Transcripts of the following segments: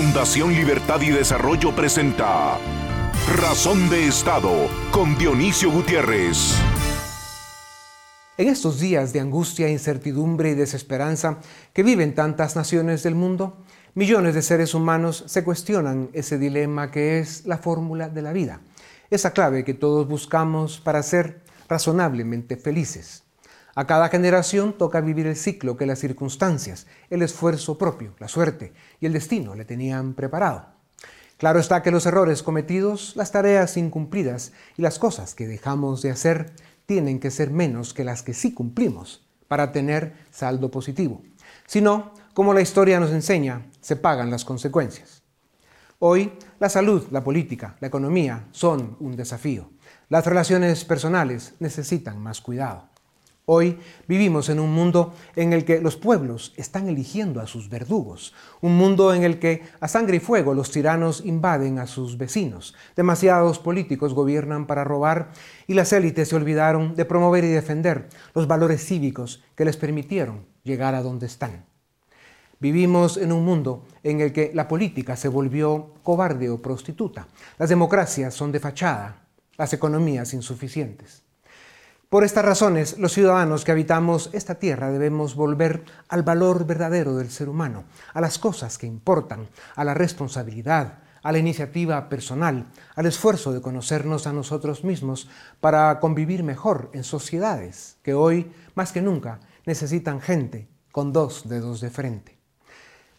Fundación Libertad y Desarrollo presenta Razón de Estado con Dionisio Gutiérrez. En estos días de angustia, incertidumbre y desesperanza que viven tantas naciones del mundo, millones de seres humanos se cuestionan ese dilema que es la fórmula de la vida, esa clave que todos buscamos para ser razonablemente felices. A cada generación toca vivir el ciclo que las circunstancias, el esfuerzo propio, la suerte y el destino le tenían preparado. Claro está que los errores cometidos, las tareas incumplidas y las cosas que dejamos de hacer tienen que ser menos que las que sí cumplimos para tener saldo positivo. Si no, como la historia nos enseña, se pagan las consecuencias. Hoy, la salud, la política, la economía son un desafío. Las relaciones personales necesitan más cuidado. Hoy vivimos en un mundo en el que los pueblos están eligiendo a sus verdugos, un mundo en el que a sangre y fuego los tiranos invaden a sus vecinos, demasiados políticos gobiernan para robar y las élites se olvidaron de promover y defender los valores cívicos que les permitieron llegar a donde están. Vivimos en un mundo en el que la política se volvió cobarde o prostituta, las democracias son de fachada, las economías insuficientes. Por estas razones, los ciudadanos que habitamos esta tierra debemos volver al valor verdadero del ser humano, a las cosas que importan, a la responsabilidad, a la iniciativa personal, al esfuerzo de conocernos a nosotros mismos para convivir mejor en sociedades que hoy, más que nunca, necesitan gente con dos dedos de frente.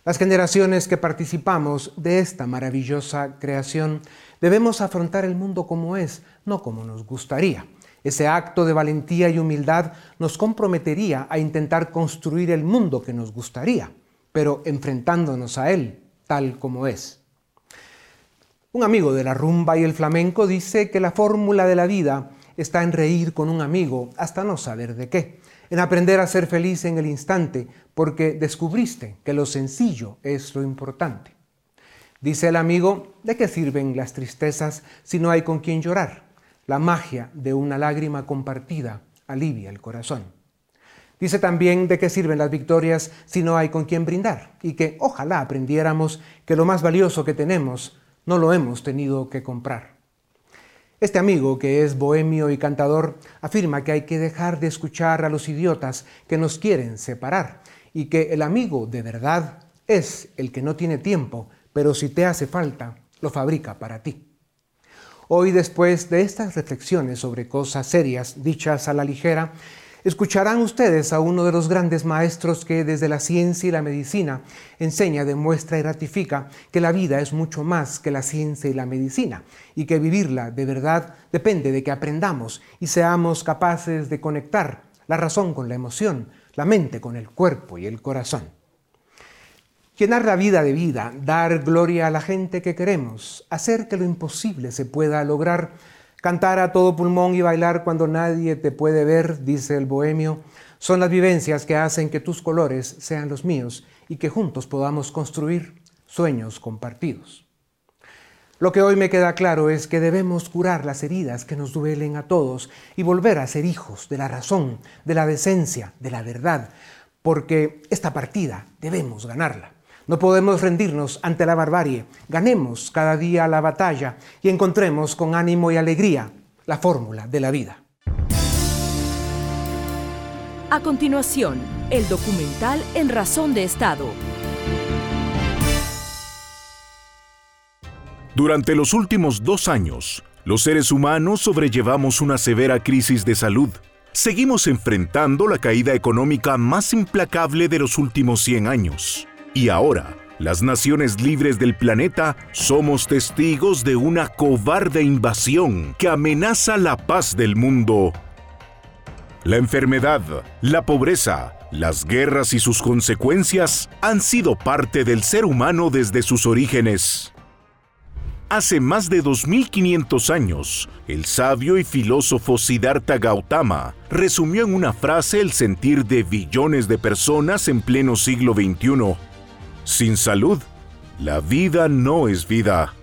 Las generaciones que participamos de esta maravillosa creación debemos afrontar el mundo como es, no como nos gustaría ese acto de valentía y humildad nos comprometería a intentar construir el mundo que nos gustaría, pero enfrentándonos a él tal como es. Un amigo de la rumba y el flamenco dice que la fórmula de la vida está en reír con un amigo hasta no saber de qué, en aprender a ser feliz en el instante, porque descubriste que lo sencillo es lo importante. Dice el amigo, ¿de qué sirven las tristezas si no hay con quien llorar? La magia de una lágrima compartida alivia el corazón. Dice también de qué sirven las victorias si no hay con quien brindar y que ojalá aprendiéramos que lo más valioso que tenemos no lo hemos tenido que comprar. Este amigo, que es bohemio y cantador, afirma que hay que dejar de escuchar a los idiotas que nos quieren separar y que el amigo de verdad es el que no tiene tiempo, pero si te hace falta, lo fabrica para ti. Hoy, después de estas reflexiones sobre cosas serias dichas a la ligera, escucharán ustedes a uno de los grandes maestros que desde la ciencia y la medicina enseña, demuestra y ratifica que la vida es mucho más que la ciencia y la medicina y que vivirla de verdad depende de que aprendamos y seamos capaces de conectar la razón con la emoción, la mente con el cuerpo y el corazón. Llenar la vida de vida, dar gloria a la gente que queremos, hacer que lo imposible se pueda lograr, cantar a todo pulmón y bailar cuando nadie te puede ver, dice el bohemio, son las vivencias que hacen que tus colores sean los míos y que juntos podamos construir sueños compartidos. Lo que hoy me queda claro es que debemos curar las heridas que nos duelen a todos y volver a ser hijos de la razón, de la decencia, de la verdad, porque esta partida debemos ganarla. No podemos rendirnos ante la barbarie. Ganemos cada día la batalla y encontremos con ánimo y alegría la fórmula de la vida. A continuación, el documental En Razón de Estado. Durante los últimos dos años, los seres humanos sobrellevamos una severa crisis de salud. Seguimos enfrentando la caída económica más implacable de los últimos 100 años. Y ahora, las naciones libres del planeta somos testigos de una cobarde invasión que amenaza la paz del mundo. La enfermedad, la pobreza, las guerras y sus consecuencias han sido parte del ser humano desde sus orígenes. Hace más de 2500 años, el sabio y filósofo Siddhartha Gautama resumió en una frase el sentir de billones de personas en pleno siglo XXI sin salud, la vida no es vida.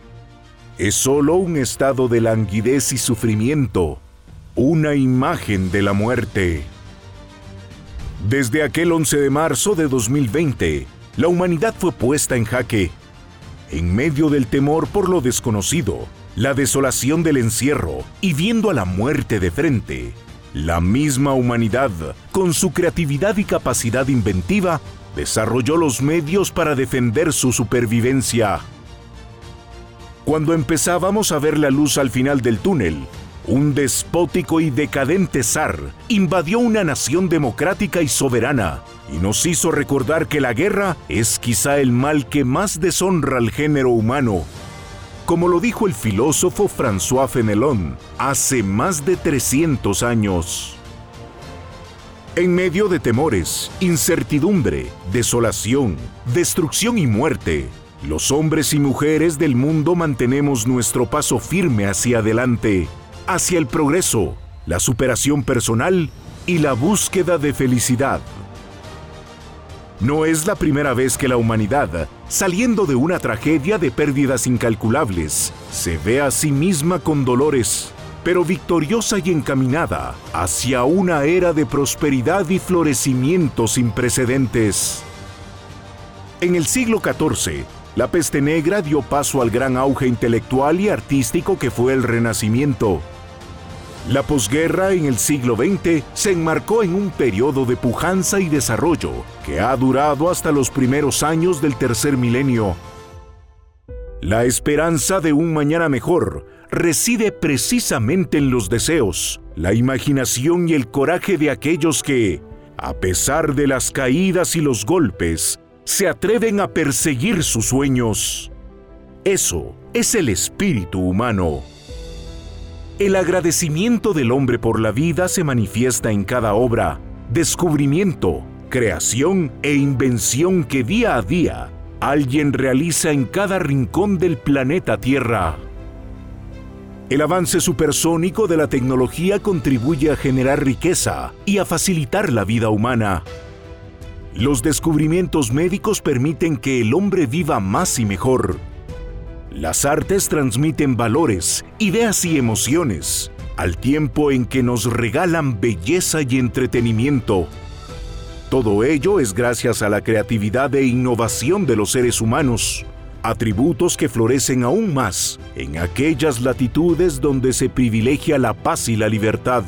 Es solo un estado de languidez y sufrimiento, una imagen de la muerte. Desde aquel 11 de marzo de 2020, la humanidad fue puesta en jaque. en medio del temor por lo desconocido, la desolación del encierro y viendo a la muerte de frente, la misma humanidad, con su creatividad y capacidad inventiva, desarrolló los medios para defender su supervivencia. Cuando empezábamos a ver la luz al final del túnel, un despótico y decadente zar invadió una nación democrática y soberana y nos hizo recordar que la guerra es quizá el mal que más deshonra al género humano. Como lo dijo el filósofo François Fenelon hace más de 300 años. En medio de temores, incertidumbre, desolación, destrucción y muerte, los hombres y mujeres del mundo mantenemos nuestro paso firme hacia adelante, hacia el progreso, la superación personal y la búsqueda de felicidad. No es la primera vez que la humanidad, saliendo de una tragedia de pérdidas incalculables, se ve a sí misma con dolores, pero victoriosa y encaminada hacia una era de prosperidad y florecimiento sin precedentes. En el siglo XIV, la peste negra dio paso al gran auge intelectual y artístico que fue el Renacimiento. La posguerra en el siglo XX se enmarcó en un periodo de pujanza y desarrollo que ha durado hasta los primeros años del tercer milenio. La esperanza de un mañana mejor reside precisamente en los deseos, la imaginación y el coraje de aquellos que, a pesar de las caídas y los golpes, se atreven a perseguir sus sueños. Eso es el espíritu humano. El agradecimiento del hombre por la vida se manifiesta en cada obra, descubrimiento, creación e invención que día a día alguien realiza en cada rincón del planeta Tierra. El avance supersónico de la tecnología contribuye a generar riqueza y a facilitar la vida humana. Los descubrimientos médicos permiten que el hombre viva más y mejor. Las artes transmiten valores, ideas y emociones, al tiempo en que nos regalan belleza y entretenimiento. Todo ello es gracias a la creatividad e innovación de los seres humanos atributos que florecen aún más en aquellas latitudes donde se privilegia la paz y la libertad.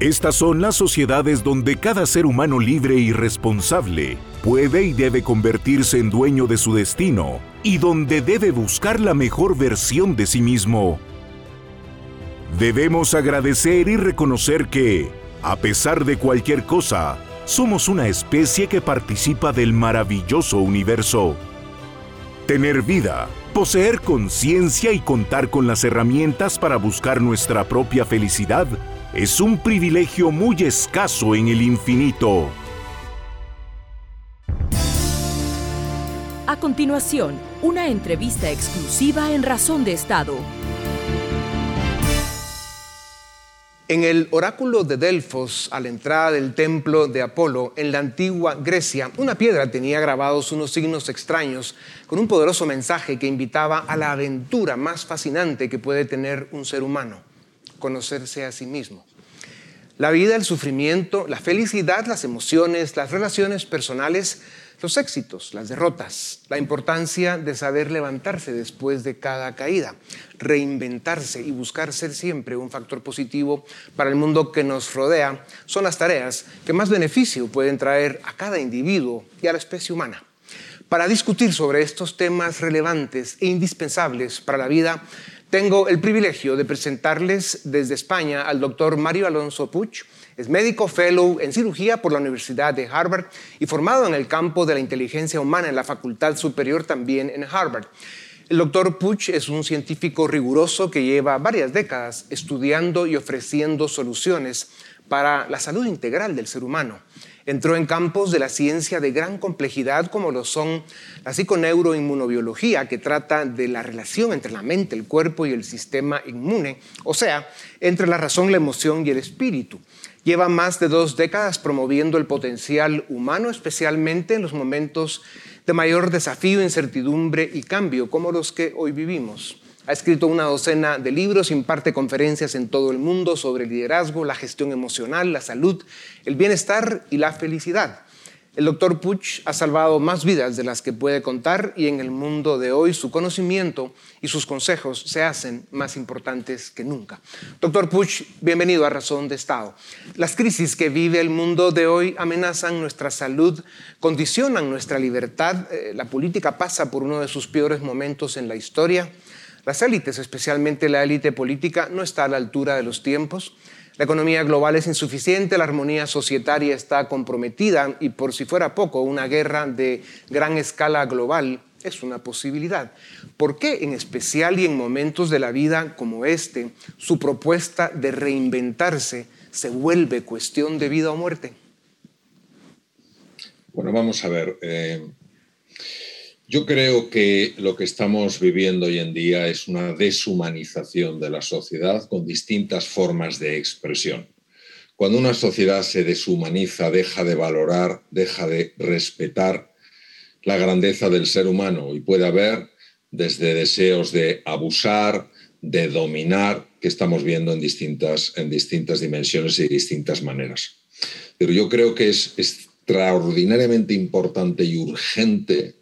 Estas son las sociedades donde cada ser humano libre y responsable puede y debe convertirse en dueño de su destino y donde debe buscar la mejor versión de sí mismo. Debemos agradecer y reconocer que, a pesar de cualquier cosa, somos una especie que participa del maravilloso universo. Tener vida, poseer conciencia y contar con las herramientas para buscar nuestra propia felicidad es un privilegio muy escaso en el infinito. A continuación, una entrevista exclusiva en Razón de Estado. En el oráculo de Delfos, a la entrada del templo de Apolo, en la antigua Grecia, una piedra tenía grabados unos signos extraños con un poderoso mensaje que invitaba a la aventura más fascinante que puede tener un ser humano, conocerse a sí mismo. La vida, el sufrimiento, la felicidad, las emociones, las relaciones personales los éxitos, las derrotas, la importancia de saber levantarse después de cada caída, reinventarse y buscar ser siempre un factor positivo para el mundo que nos rodea, son las tareas que más beneficio pueden traer a cada individuo y a la especie humana. Para discutir sobre estos temas relevantes e indispensables para la vida, tengo el privilegio de presentarles desde España al doctor Mario Alonso Puch, es médico fellow en cirugía por la Universidad de Harvard y formado en el campo de la inteligencia humana en la Facultad Superior también en Harvard. El doctor Puch es un científico riguroso que lleva varias décadas estudiando y ofreciendo soluciones para la salud integral del ser humano. Entró en campos de la ciencia de gran complejidad como lo son la psiconeuroinmunobiología, que trata de la relación entre la mente, el cuerpo y el sistema inmune, o sea, entre la razón, la emoción y el espíritu. Lleva más de dos décadas promoviendo el potencial humano, especialmente en los momentos de mayor desafío, incertidumbre y cambio, como los que hoy vivimos. Ha escrito una docena de libros, imparte conferencias en todo el mundo sobre liderazgo, la gestión emocional, la salud, el bienestar y la felicidad. El doctor Puch ha salvado más vidas de las que puede contar y en el mundo de hoy su conocimiento y sus consejos se hacen más importantes que nunca. Doctor Puch, bienvenido a Razón de Estado. Las crisis que vive el mundo de hoy amenazan nuestra salud, condicionan nuestra libertad. Eh, la política pasa por uno de sus peores momentos en la historia. Las élites, especialmente la élite política, no está a la altura de los tiempos. La economía global es insuficiente, la armonía societaria está comprometida y por si fuera poco, una guerra de gran escala global es una posibilidad. ¿Por qué en especial y en momentos de la vida como este, su propuesta de reinventarse se vuelve cuestión de vida o muerte? Bueno, vamos a ver. Eh, yo creo que lo que estamos viviendo hoy en día es una deshumanización de la sociedad con distintas formas de expresión. Cuando una sociedad se deshumaniza, deja de valorar, deja de respetar la grandeza del ser humano y puede haber desde deseos de abusar, de dominar, que estamos viendo en distintas, en distintas dimensiones y distintas maneras. Pero yo creo que es extraordinariamente importante y urgente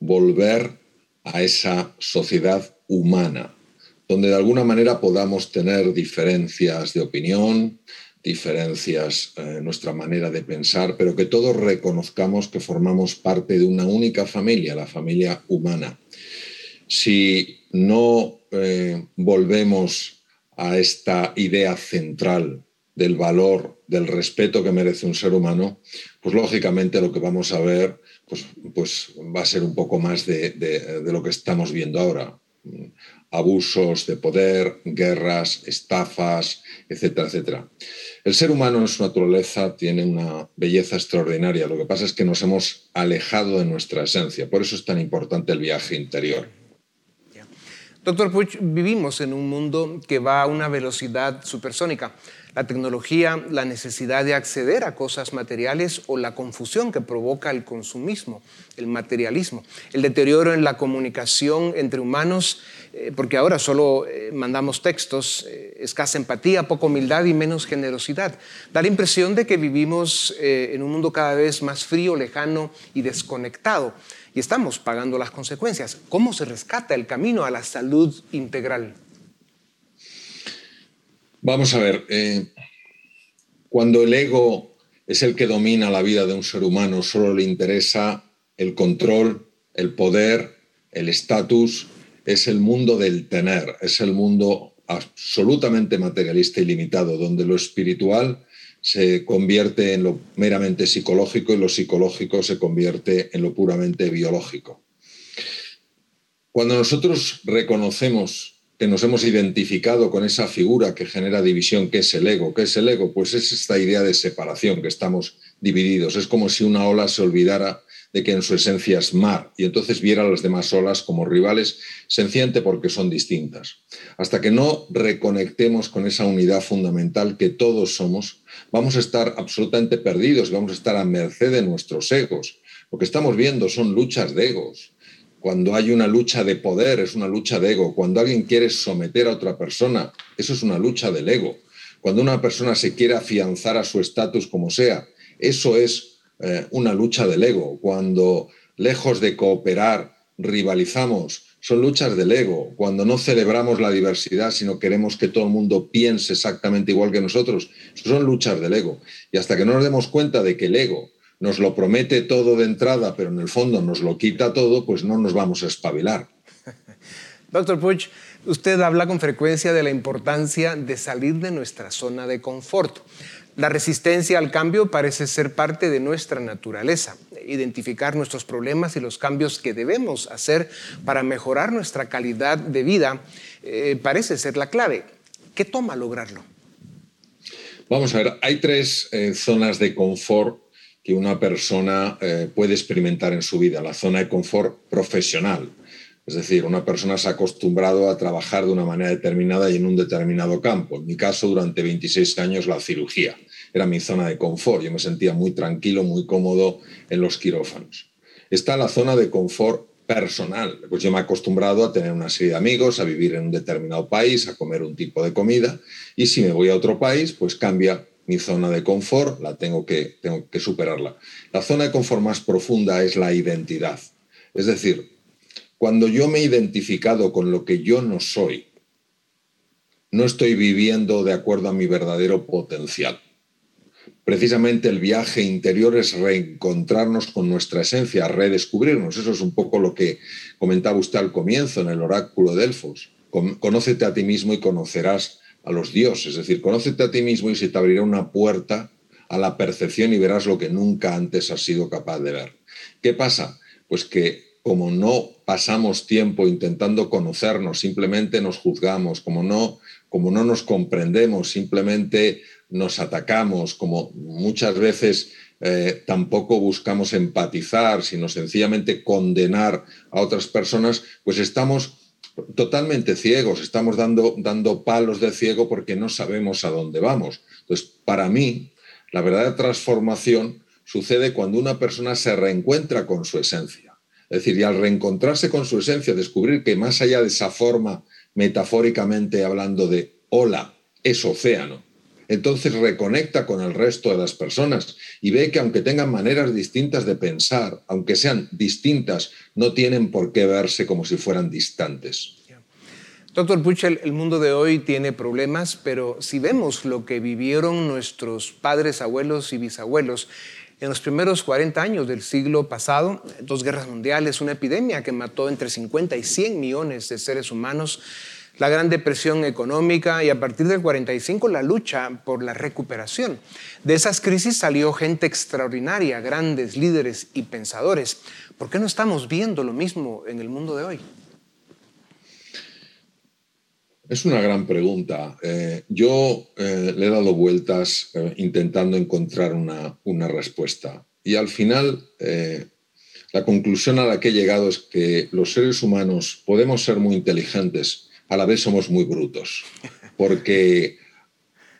volver a esa sociedad humana, donde de alguna manera podamos tener diferencias de opinión, diferencias en nuestra manera de pensar, pero que todos reconozcamos que formamos parte de una única familia, la familia humana. Si no eh, volvemos a esta idea central del valor, del respeto que merece un ser humano, pues lógicamente lo que vamos a ver pues, pues va a ser un poco más de, lo que estamos viendo ahora. Abusos de poder, guerras, estafas, etcétera, etcétera. El ser humano en su naturaleza tiene una belleza extraordinaria. Lo que pasa es que nos hemos alejado de nuestra esencia. Por eso es tan importante el viaje interior. Doctor Puig, vivimos en un mundo que va a una velocidad supersónica la tecnología, la necesidad de acceder a cosas materiales o la confusión que provoca el consumismo, el materialismo, el deterioro en la comunicación entre humanos, eh, porque ahora solo eh, mandamos textos, eh, escasa empatía, poca humildad y menos generosidad. Da la impresión de que vivimos en un mundo cada vez más frío, lejano y desconectado. Y estamos pagando las consecuencias. ¿Cómo se rescata el camino a la salud integral? Vamos a ver, eh, cuando el ego es el que domina la vida de un ser humano, solo le interesa el control, el poder, el estatus, es el mundo del tener, es el mundo absolutamente materialista y limitado, donde lo espiritual se convierte en lo meramente psicológico y lo psicológico se convierte en lo puramente biológico. Cuando nosotros reconocemos que nos hemos identificado con esa figura que genera división, que es el ego. ¿Qué es el ego? Pues es esta idea de separación, que estamos divididos. Es como si una ola se olvidara de que en su esencia es mar y entonces viera a las demás olas como rivales, sencillamente porque son distintas. Hasta que no reconectemos con esa unidad fundamental que todos somos, vamos a estar absolutamente perdidos, vamos a estar a merced de nuestros egos. Lo que estamos viendo son luchas de egos cuando hay una lucha de poder, es una lucha de ego. Cuando alguien quiere someter a otra persona, eso es una lucha del ego. Cuando una persona se quiere afianzar a su estatus como sea, eso es eh, una lucha del ego. Cuando lejos de cooperar, rivalizamos, son luchas del ego. Cuando no celebramos la diversidad, sino queremos que todo el mundo piense exactamente igual que nosotros, son luchas del ego. Y hasta que no nos demos cuenta de que el ego nos lo promete todo de entrada, pero en el fondo nos lo quita todo, pues no nos vamos a espabilar. Doctor Puig, usted habla con frecuencia de la importancia de salir de nuestra zona de confort. La resistencia al cambio parece ser parte de nuestra naturaleza. Identificar nuestros problemas y los cambios que debemos hacer para mejorar nuestra calidad de vida eh, parece ser la clave. ¿Qué toma lograrlo? Vamos a ver, hay tres eh, zonas de confort que una persona eh, puede experimentar en su vida, la zona de confort profesional. Es decir, una persona se ha acostumbrado a trabajar de una manera determinada y en un determinado campo. En mi caso, durante 26 años, la cirugía era mi zona de confort. Yo me sentía muy tranquilo, muy cómodo en los quirófanos. Está la zona de confort personal. Pues yo me he acostumbrado a tener una serie de amigos, a vivir en un determinado país, a comer un tipo de comida. Y si me voy a otro país, pues cambia mi zona de confort, la tengo que, tengo que superarla. La zona de confort más profunda es la identidad. Es decir, cuando yo me he identificado con lo que yo no soy, no estoy viviendo de acuerdo a mi verdadero potencial. Precisamente el viaje interior es reencontrarnos con nuestra esencia, redescubrirnos. Eso es un poco lo que comentaba usted al comienzo en el oráculo de Delfos. Conócete a ti mismo y conocerás a los dioses. Es decir, conócete a ti mismo y se te abrirá una puerta a la percepción y verás lo que nunca antes has sido capaz de ver. ¿Qué pasa? Pues que como no pasamos tiempo intentando conocernos, simplemente nos juzgamos, como no, como no nos comprendemos, simplemente nos atacamos, como muchas veces eh, tampoco buscamos empatizar, sino sencillamente condenar a otras personas, pues estamos totalmente ciegos, estamos dando, dando palos de ciego porque no sabemos a dónde vamos. Entonces, para mí, la verdadera transformación sucede cuando una persona se reencuentra con su esencia. Es decir, y al reencontrarse con su esencia, descubrir que más allá de esa forma, metafóricamente hablando de ola, es océano, entonces reconecta con el resto de las personas y ve que aunque tengan maneras distintas de pensar, aunque sean distintas, no tienen por qué verse como si fueran distantes. Doctor Puchel, el mundo de hoy tiene problemas, pero si vemos lo que vivieron nuestros padres, abuelos y bisabuelos, en los primeros 40 años del siglo pasado, dos guerras mundiales, una epidemia que mató entre 50 y 100 millones de seres humanos, la Gran Depresión económica y a partir del 45 la lucha por la recuperación. De esas crisis salió gente extraordinaria, grandes líderes y pensadores. ¿Por qué no estamos viendo lo mismo en el mundo de hoy? Es una gran pregunta. Eh, yo eh, le he dado vueltas eh, intentando encontrar una, una, respuesta. Y al final, la conclusión a la que he llegado es que los seres humanos podemos ser muy inteligentes, a la vez somos muy brutos, porque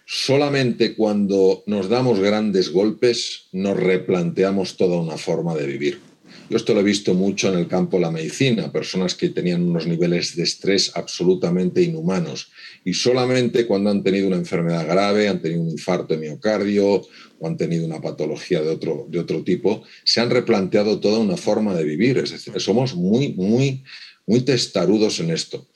solamente cuando nos damos grandes golpes nos replanteamos toda una forma de vivir. Yo esto lo he visto mucho en el campo de la medicina, personas que tenían unos niveles de estrés absolutamente inhumanos y solamente cuando han tenido una enfermedad grave, han tenido un infarto de miocardio o han tenido una patología de otro, de otro tipo, se han replanteado toda una forma de vivir. Es decir, somos muy, muy muy testarudos en esto.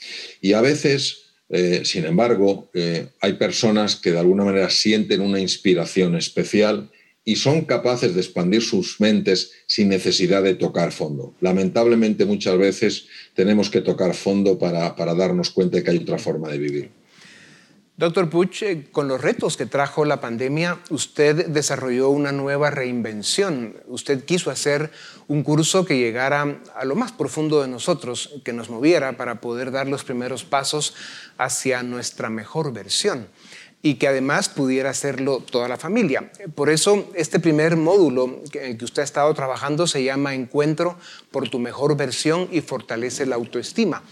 Y a veces, eh, sin embargo, eh, hay personas que de alguna manera sienten una inspiración especial y son capaces de expandir sus mentes sin necesidad de tocar fondo. Lamentablemente muchas veces tenemos que tocar fondo para, para darnos cuenta de que hay otra forma de vivir. Doctor Puch, eh, con los retos que trajo la pandemia, usted desarrolló una nueva reinvención. Usted quiso hacer un curso que llegara a lo más profundo de nosotros, que nos moviera para poder dar los primeros pasos hacia nuestra mejor versión y que además pudiera hacerlo toda la familia. Por eso este primer módulo que, que usted ha estado trabajando se llama Encuentro por tu mejor versión y fortalece la autoestima.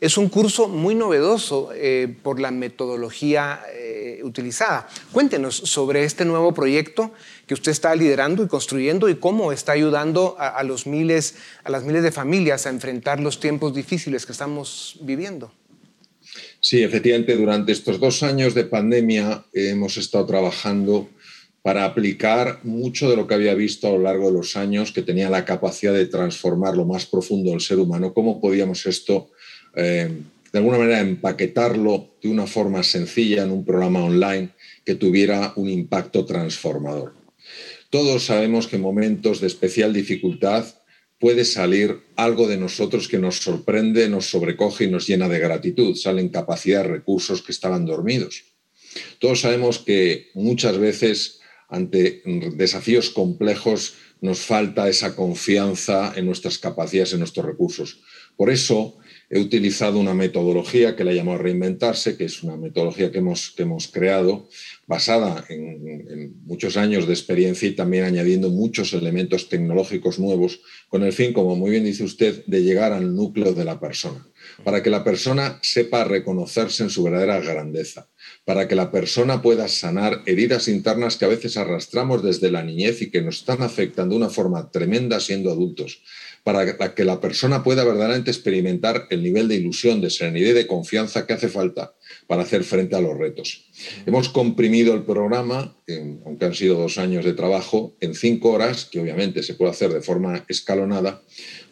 Es un curso muy novedoso eh, por la metodología eh, utilizada. Cuéntenos sobre este nuevo proyecto que usted está liderando y construyendo y cómo está ayudando a, los miles, a las miles de familias a enfrentar los tiempos difíciles que estamos viviendo. Sí, efectivamente, durante estos dos años de pandemia hemos estado trabajando para aplicar mucho de lo que había visto a lo largo de los años, que tenía la capacidad de transformar lo más profundo del ser humano. ¿Cómo podíamos esto eh, de alguna manera empaquetarlo de una forma sencilla en un programa online que tuviera un impacto transformador. Todos sabemos que en momentos de especial dificultad puede salir algo de nosotros que nos sorprende, nos sobrecoge y nos llena de gratitud. Salen capacidades, recursos que estaban dormidos. Todos sabemos que muchas veces ante desafíos complejos nos falta esa confianza en nuestras capacidades, en nuestros recursos. Por eso, he utilizado una metodología que la llamo Reinventarse, que es una metodología que hemos, que hemos creado basada en, muchos años de experiencia y también añadiendo muchos elementos tecnológicos nuevos, con el fin, como muy bien dice usted, de llegar al núcleo de la persona, para que la persona sepa reconocerse en su verdadera grandeza, para que la persona pueda sanar heridas internas que a veces arrastramos desde la niñez y que nos están afectando de una forma tremenda siendo adultos, para que la persona pueda verdaderamente experimentar el nivel de ilusión, de serenidad y de confianza que hace falta para hacer frente a los retos. Hemos comprimido el programa, aunque han sido dos años de trabajo, en cinco horas, que obviamente se puede hacer de forma escalonada.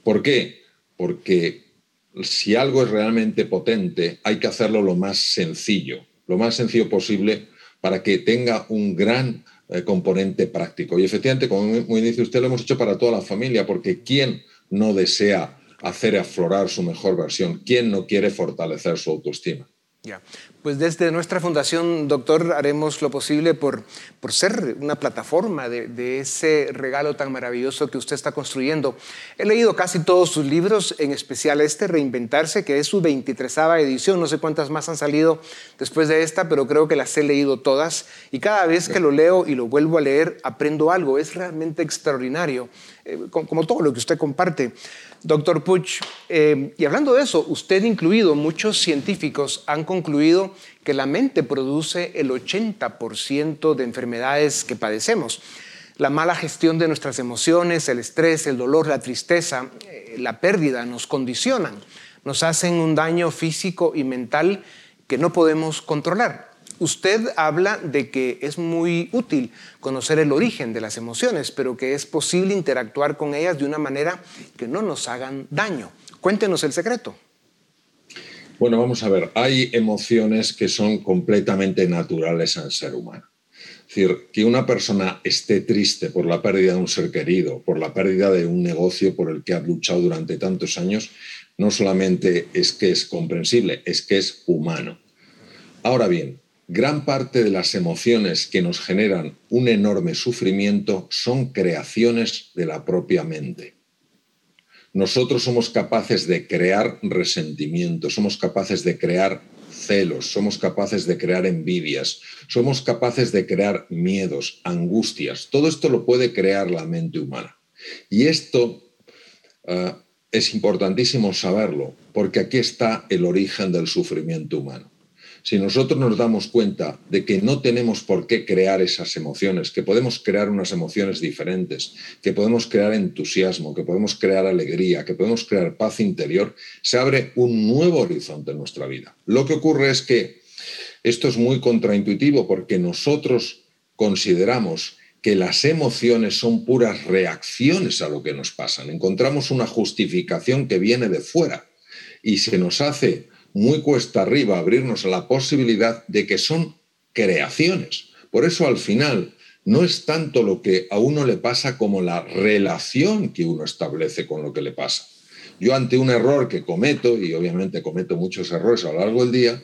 ¿Por qué? Porque si algo es realmente potente, hay que hacerlo lo más sencillo lo más sencillo posible para que tenga un gran eh, componente práctico. Y efectivamente, como muy dice usted, lo hemos hecho para toda la familia, porque ¿quién no desea hacer aflorar su mejor versión? ¿Quién no quiere fortalecer su autoestima? Pues desde nuestra fundación, doctor, haremos lo posible por, por ser una plataforma de, de, ese regalo tan maravilloso que usted está construyendo. He leído casi todos sus libros, en especial este, Reinventarse, que es su 23 edición. No sé cuántas más han salido después de esta, pero creo que las he leído todas. Y cada vez que lo leo y lo vuelvo a leer, aprendo algo. Es realmente extraordinario, eh, como todo lo que usted comparte. Doctor Puch, eh, y hablando de eso, usted incluido, muchos científicos han concluido que la mente produce el 80% de enfermedades que padecemos. La mala gestión de nuestras emociones, el estrés, el dolor, la tristeza, eh, la pérdida nos condicionan, nos hacen un daño físico y mental que no podemos controlar. Usted habla de que es muy útil conocer el origen de las emociones, pero que es posible interactuar con ellas de una manera que no nos hagan daño. Cuéntenos el secreto. Bueno, vamos a ver, hay emociones que son completamente naturales al ser humano. Es decir, que una persona esté triste por la pérdida de un ser querido, por la pérdida de un negocio por el que ha luchado durante tantos años, no solamente es que es comprensible, es que es humano. Ahora bien, Gran parte de las emociones que nos generan un enorme sufrimiento son creaciones de la propia mente. Nosotros somos capaces de crear resentimiento, somos capaces de crear celos, somos capaces de crear envidias, somos capaces de crear miedos, angustias. Todo esto lo puede crear la mente humana. Y esto ah, es importantísimo saberlo, porque aquí está el origen del sufrimiento humano si nosotros nos damos cuenta de que no tenemos por qué crear esas emociones, que podemos crear unas emociones diferentes, que podemos crear entusiasmo, que podemos crear alegría, que podemos crear paz interior, se abre un nuevo horizonte en nuestra vida. Lo que ocurre es que esto es muy contraintuitivo porque nosotros consideramos que las emociones son puras reacciones a lo que nos pasa. Encontramos una justificación que viene de fuera y se nos hace muy cuesta arriba abrirnos a la posibilidad de que son creaciones. Por eso al final no es tanto lo que a uno le pasa como la relación que uno establece con lo que le pasa. Yo ante un error que cometo, y obviamente cometo muchos errores a lo largo del día,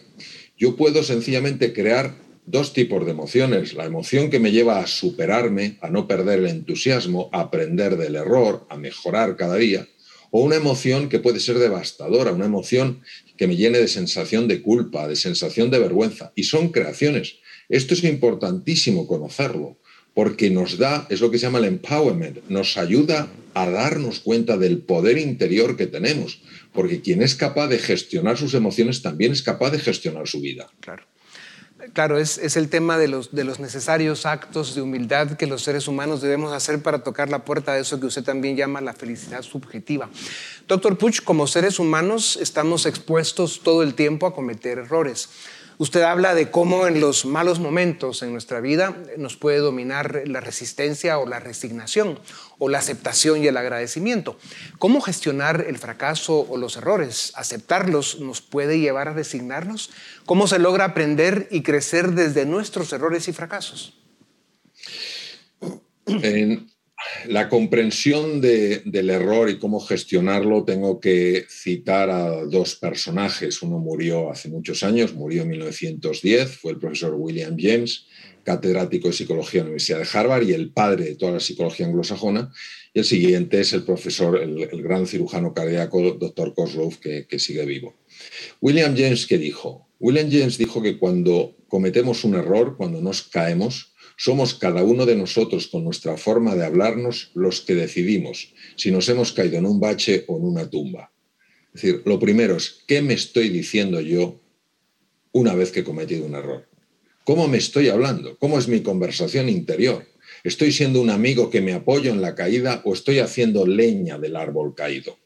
yo puedo sencillamente crear dos tipos de emociones. La emoción que me lleva a superarme, a no perder el entusiasmo, a aprender del error, a mejorar cada día, o una emoción que puede ser devastadora, una emoción que me llene de sensación de culpa, de sensación de vergüenza. Y son creaciones. Esto es importantísimo conocerlo, porque nos da, es lo que se llama el empowerment, nos ayuda a darnos cuenta del poder interior que tenemos, porque quien es capaz de gestionar sus emociones también es capaz de gestionar su vida. Claro. Claro, es, el tema de los, de los, necesarios actos de humildad que los seres humanos debemos hacer para tocar la puerta de eso que usted también llama la felicidad subjetiva. Doctor Puch, como seres humanos estamos expuestos todo el tiempo a cometer errores. Usted habla de cómo en los malos momentos en nuestra vida nos puede dominar la resistencia o la resignación o la aceptación y el agradecimiento. ¿Cómo gestionar el fracaso o los errores? ¿Aceptarlos nos puede llevar a resignarnos? ¿Cómo se logra aprender y crecer desde nuestros errores y fracasos? En la comprensión del error y cómo gestionarlo, tengo que citar a dos personajes. Uno murió hace muchos años, murió en 1910, fue el profesor William James, catedrático de psicología en la Universidad de Harvard y el padre de toda la psicología anglosajona. Y el siguiente es el profesor, el, gran cirujano cardíaco, doctor Kozlov, que, que sigue vivo. William James, ¿qué dijo? William James dijo que cuando cometemos un error, cuando nos caemos, somos cada uno de nosotros con nuestra forma de hablarnos los que decidimos si nos hemos caído en un bache o en una tumba. Es decir, lo primero es, ¿qué me estoy diciendo yo una vez que he cometido un error? ¿Cómo me estoy hablando? ¿Cómo es mi conversación interior? ¿Estoy siendo un amigo que me apoyo en la caída o estoy haciendo leña del árbol caído?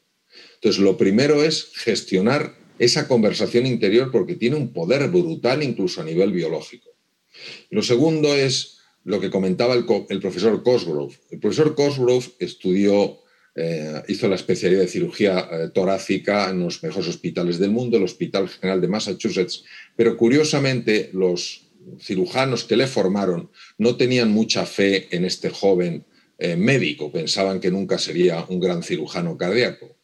Entonces, lo primero es gestionar esa conversación interior porque tiene un poder brutal incluso a nivel biológico. Lo segundo es lo que comentaba el, profesor Cosgrove. El profesor Cosgrove estudió, eh, hizo la especialidad de cirugía eh, torácica en los mejores hospitales del mundo, el Hospital General de Massachusetts, pero curiosamente los cirujanos que le formaron no tenían mucha fe en este joven eh, médico, pensaban que nunca sería un gran cirujano cardíaco.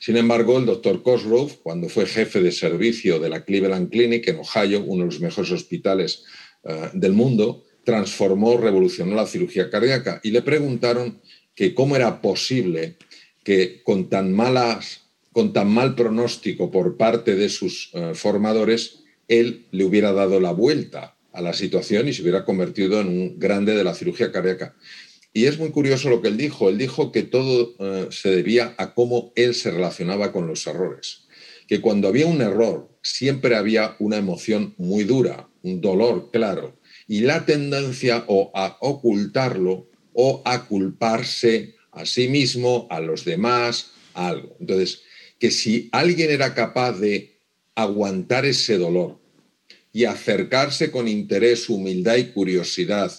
Sin embargo, el doctor Cosgrove, cuando fue jefe de servicio de la Cleveland Clinic en Ohio, uno de los mejores hospitales del mundo, transformó, revolucionó la cirugía cardíaca y le preguntaron que cómo era posible que con tan, malas, con tan mal pronóstico por parte de sus eh, formadores, él le hubiera dado la vuelta a la situación y se hubiera convertido en un grande de la cirugía cardíaca. Y es muy curioso lo que él dijo. Él dijo que todo eh, se debía a cómo él se relacionaba con los errores. Que cuando había un error siempre había una emoción muy dura, un dolor claro, y la tendencia o a ocultarlo o a culparse a sí mismo, a los demás, a algo. Entonces, que si alguien era capaz de aguantar ese dolor y acercarse con interés, humildad y curiosidad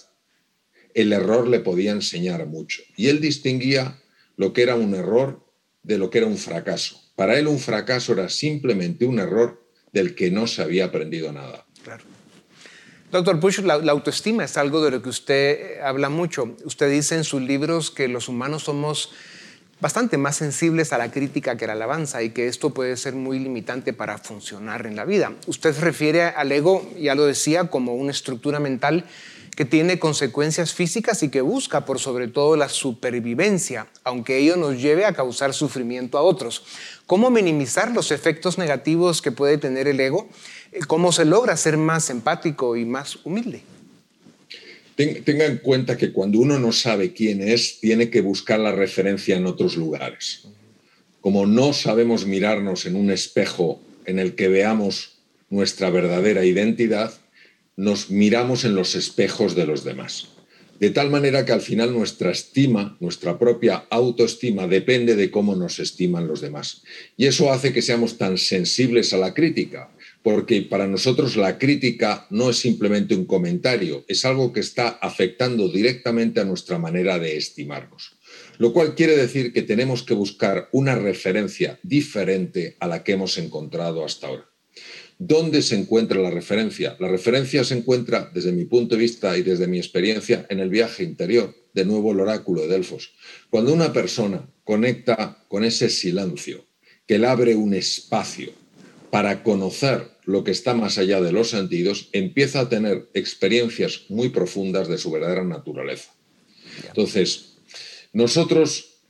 el error le podía enseñar mucho. Y él distinguía lo que era un error de lo que era un fracaso. Para él un fracaso era simplemente un error del que no se había aprendido nada. Claro. Doctor Bush, la, autoestima es algo de lo que usted habla mucho. Usted dice en sus libros que los humanos somos bastante más sensibles a la crítica que a la alabanza y que esto puede ser muy limitante para funcionar en la vida. Usted refiere al ego, ya lo decía, como una estructura mental que tiene consecuencias físicas y que busca por sobre todo la supervivencia, aunque ello nos lleve a causar sufrimiento a otros. ¿Cómo minimizar los efectos negativos que puede tener el ego? Eh, ¿Cómo se logra ser más empático y más humilde? Tenga en cuenta que cuando uno no sabe quién es, tiene que buscar la referencia en otros lugares. Como no sabemos mirarnos en un espejo en el que veamos nuestra verdadera identidad, nos miramos en los espejos de los demás. De tal manera que al final nuestra estima, nuestra propia autoestima, depende de cómo nos estiman los demás. Y eso hace que seamos tan sensibles a la crítica, porque para nosotros la crítica no es simplemente un comentario, es algo que está afectando directamente a nuestra manera de estimarnos. Lo cual quiere decir que tenemos que buscar una referencia diferente a la que hemos encontrado hasta ahora. ¿Dónde se encuentra la referencia? La referencia se encuentra, desde mi punto de vista y desde mi experiencia, en el viaje interior, de nuevo el oráculo de Delfos. Cuando una persona conecta con ese silencio, que le abre un espacio para conocer lo que está más allá de los sentidos, empieza a tener experiencias muy profundas de su verdadera naturaleza. Entonces, nosotros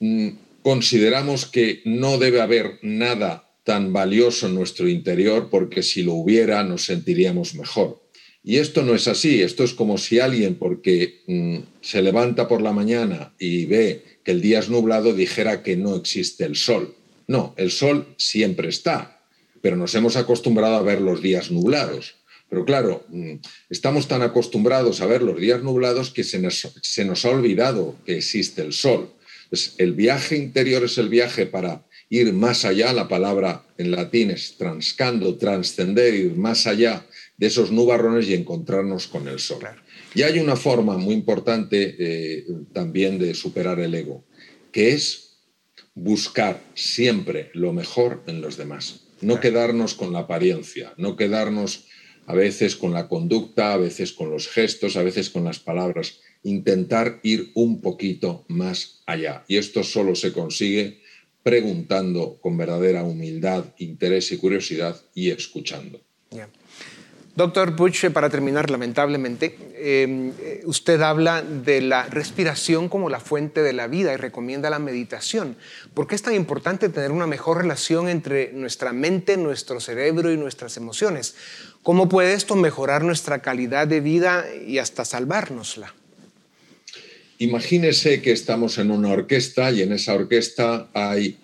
mm, consideramos que no debe haber nada tan valioso en nuestro interior porque si lo hubiera nos sentiríamos mejor. Y esto no es así, esto es como si alguien porque mm, se levanta por la mañana y ve que el día es nublado dijera que no existe el sol. No, el sol siempre está, pero nos hemos acostumbrado a ver los días nublados. Pero claro, mm, estamos tan acostumbrados a ver los días nublados que se nos, se nos ha olvidado que existe el sol. Pues el viaje interior es el viaje para ir más allá, la palabra en latín es transcando, trascender, ir más allá de esos nubarrones y encontrarnos con el sol. Y hay una forma muy importante eh, también de superar el ego, que es buscar siempre lo mejor en los demás, no quedarnos con la apariencia, no quedarnos a veces con la conducta, a veces con los gestos, a veces con las palabras, intentar ir un poquito más allá. Y esto solo se consigue preguntando con verdadera humildad, interés y curiosidad y escuchando. Doctor Butch, para terminar, lamentablemente, em, eh, usted habla de la respiración como la fuente de la vida y recomienda la meditación. ¿Por qué es tan importante tener una mejor relación entre nuestra mente, nuestro cerebro y nuestras emociones? ¿Cómo puede esto mejorar nuestra calidad de vida y hasta salvárnosla? Imagínese que estamos en una orquesta y en esa orquesta hay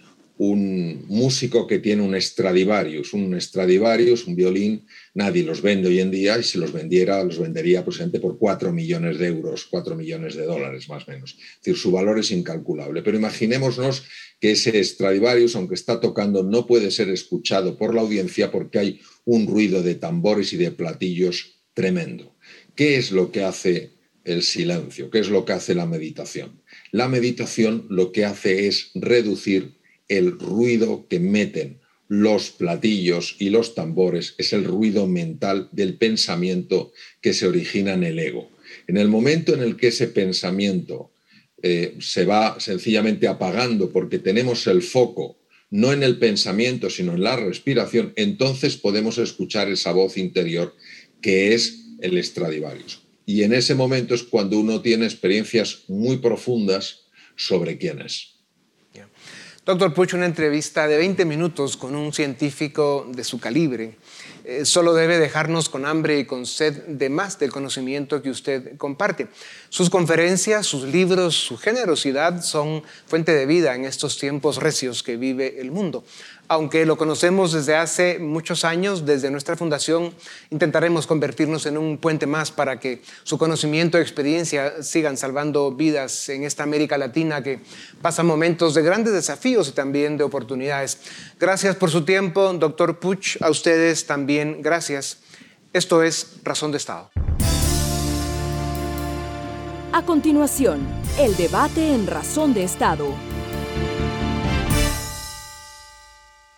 un músico que tiene un Stradivarius. Un Stradivarius, un violín, nadie los vende hoy en día y si los vendiera, los vendería posiblemente por 4 millones de euros, 4 millones de dólares más o menos. Es decir, su valor es incalculable. Pero imaginémonos que ese Stradivarius, aunque está tocando, no puede ser escuchado por la audiencia porque hay un ruido de tambores y de platillos tremendo. ¿Qué es lo que hace el silencio? ¿Qué es lo que hace la meditación? La meditación lo que hace es reducir el ruido que meten los platillos y los tambores, es el ruido mental del pensamiento que se origina en el ego. En el momento en el que ese pensamiento eh, se va sencillamente apagando porque tenemos el foco no en el pensamiento, sino en la respiración, entonces podemos escuchar esa voz interior que es el Stradivarius. Y en ese momento es cuando uno tiene experiencias muy profundas sobre quién es. Doctor Puch, una entrevista de 20 minutos con un científico de su calibre eh, solo debe dejarnos con hambre y con sed de más del conocimiento que usted comparte. Sus conferencias, sus libros, su generosidad son fuente de vida en estos tiempos recios que vive el mundo. Aunque lo conocemos desde hace muchos años, desde nuestra fundación intentaremos convertirnos en un puente más para que su conocimiento y experiencia sigan salvando vidas en esta América Latina que pasa momentos de grandes desafíos y también de oportunidades. Gracias por su tiempo, doctor Puch. A ustedes también gracias. Esto es Razón de Estado. A continuación, el debate en Razón de Estado.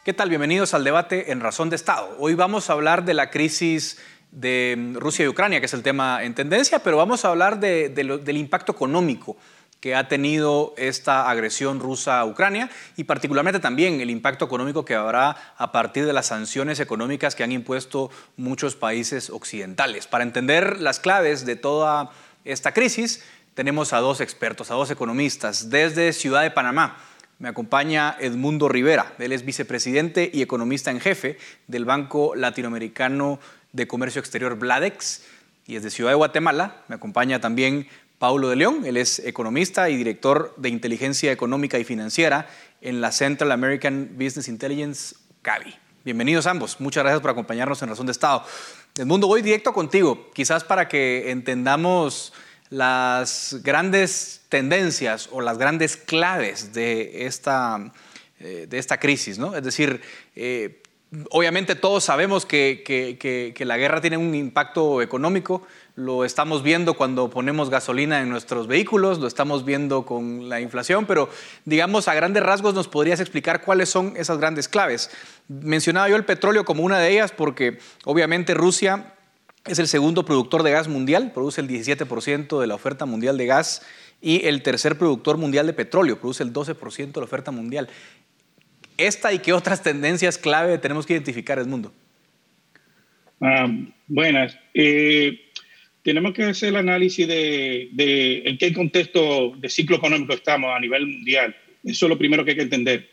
¿Qué tal? Bienvenidos al debate en Razón de Estado. Hoy vamos a hablar de la crisis de Rusia y Ucrania, que es el tema en tendencia, pero vamos a hablar del impacto económico que ha tenido esta agresión rusa a Ucrania y particularmente también el impacto económico que habrá a partir de las sanciones económicas que han impuesto muchos países occidentales. Para entender las claves de toda esta crisis, tenemos a dos expertos, a dos economistas, desde Ciudad de Panamá. Me acompaña Edmundo Rivera, él es vicepresidente y economista en jefe del Banco Latinoamericano de Comercio Exterior Bladex y es de Ciudad de Guatemala. Me acompaña también Paulo de León, él es economista y director de inteligencia económica y financiera en la Central American Business Intelligence, CABI. Bienvenidos ambos, muchas gracias por acompañarnos en Razón de Estado. Edmundo, voy directo contigo, quizás para que entendamos las grandes tendencias o las grandes claves de esta, eh, de esta crisis, ¿no? Es decir, eh, obviamente todos sabemos que, que, la guerra tiene un impacto económico, lo estamos viendo cuando ponemos gasolina en nuestros vehículos, lo estamos viendo con la inflación, pero digamos a grandes rasgos nos podrías explicar cuáles son esas grandes claves. Mencionaba yo el petróleo como una de ellas porque obviamente Rusia es el segundo productor de gas mundial, produce el 17% de la oferta mundial de gas y el tercer productor mundial de petróleo, produce el 12% de la oferta mundial. ¿Esta y qué otras tendencias clave tenemos que identificar en el mundo? Ah, buenas. Eh, tenemos que hacer el análisis de, de, en qué contexto de ciclo económico estamos a nivel mundial. Eso es lo primero que hay que entender.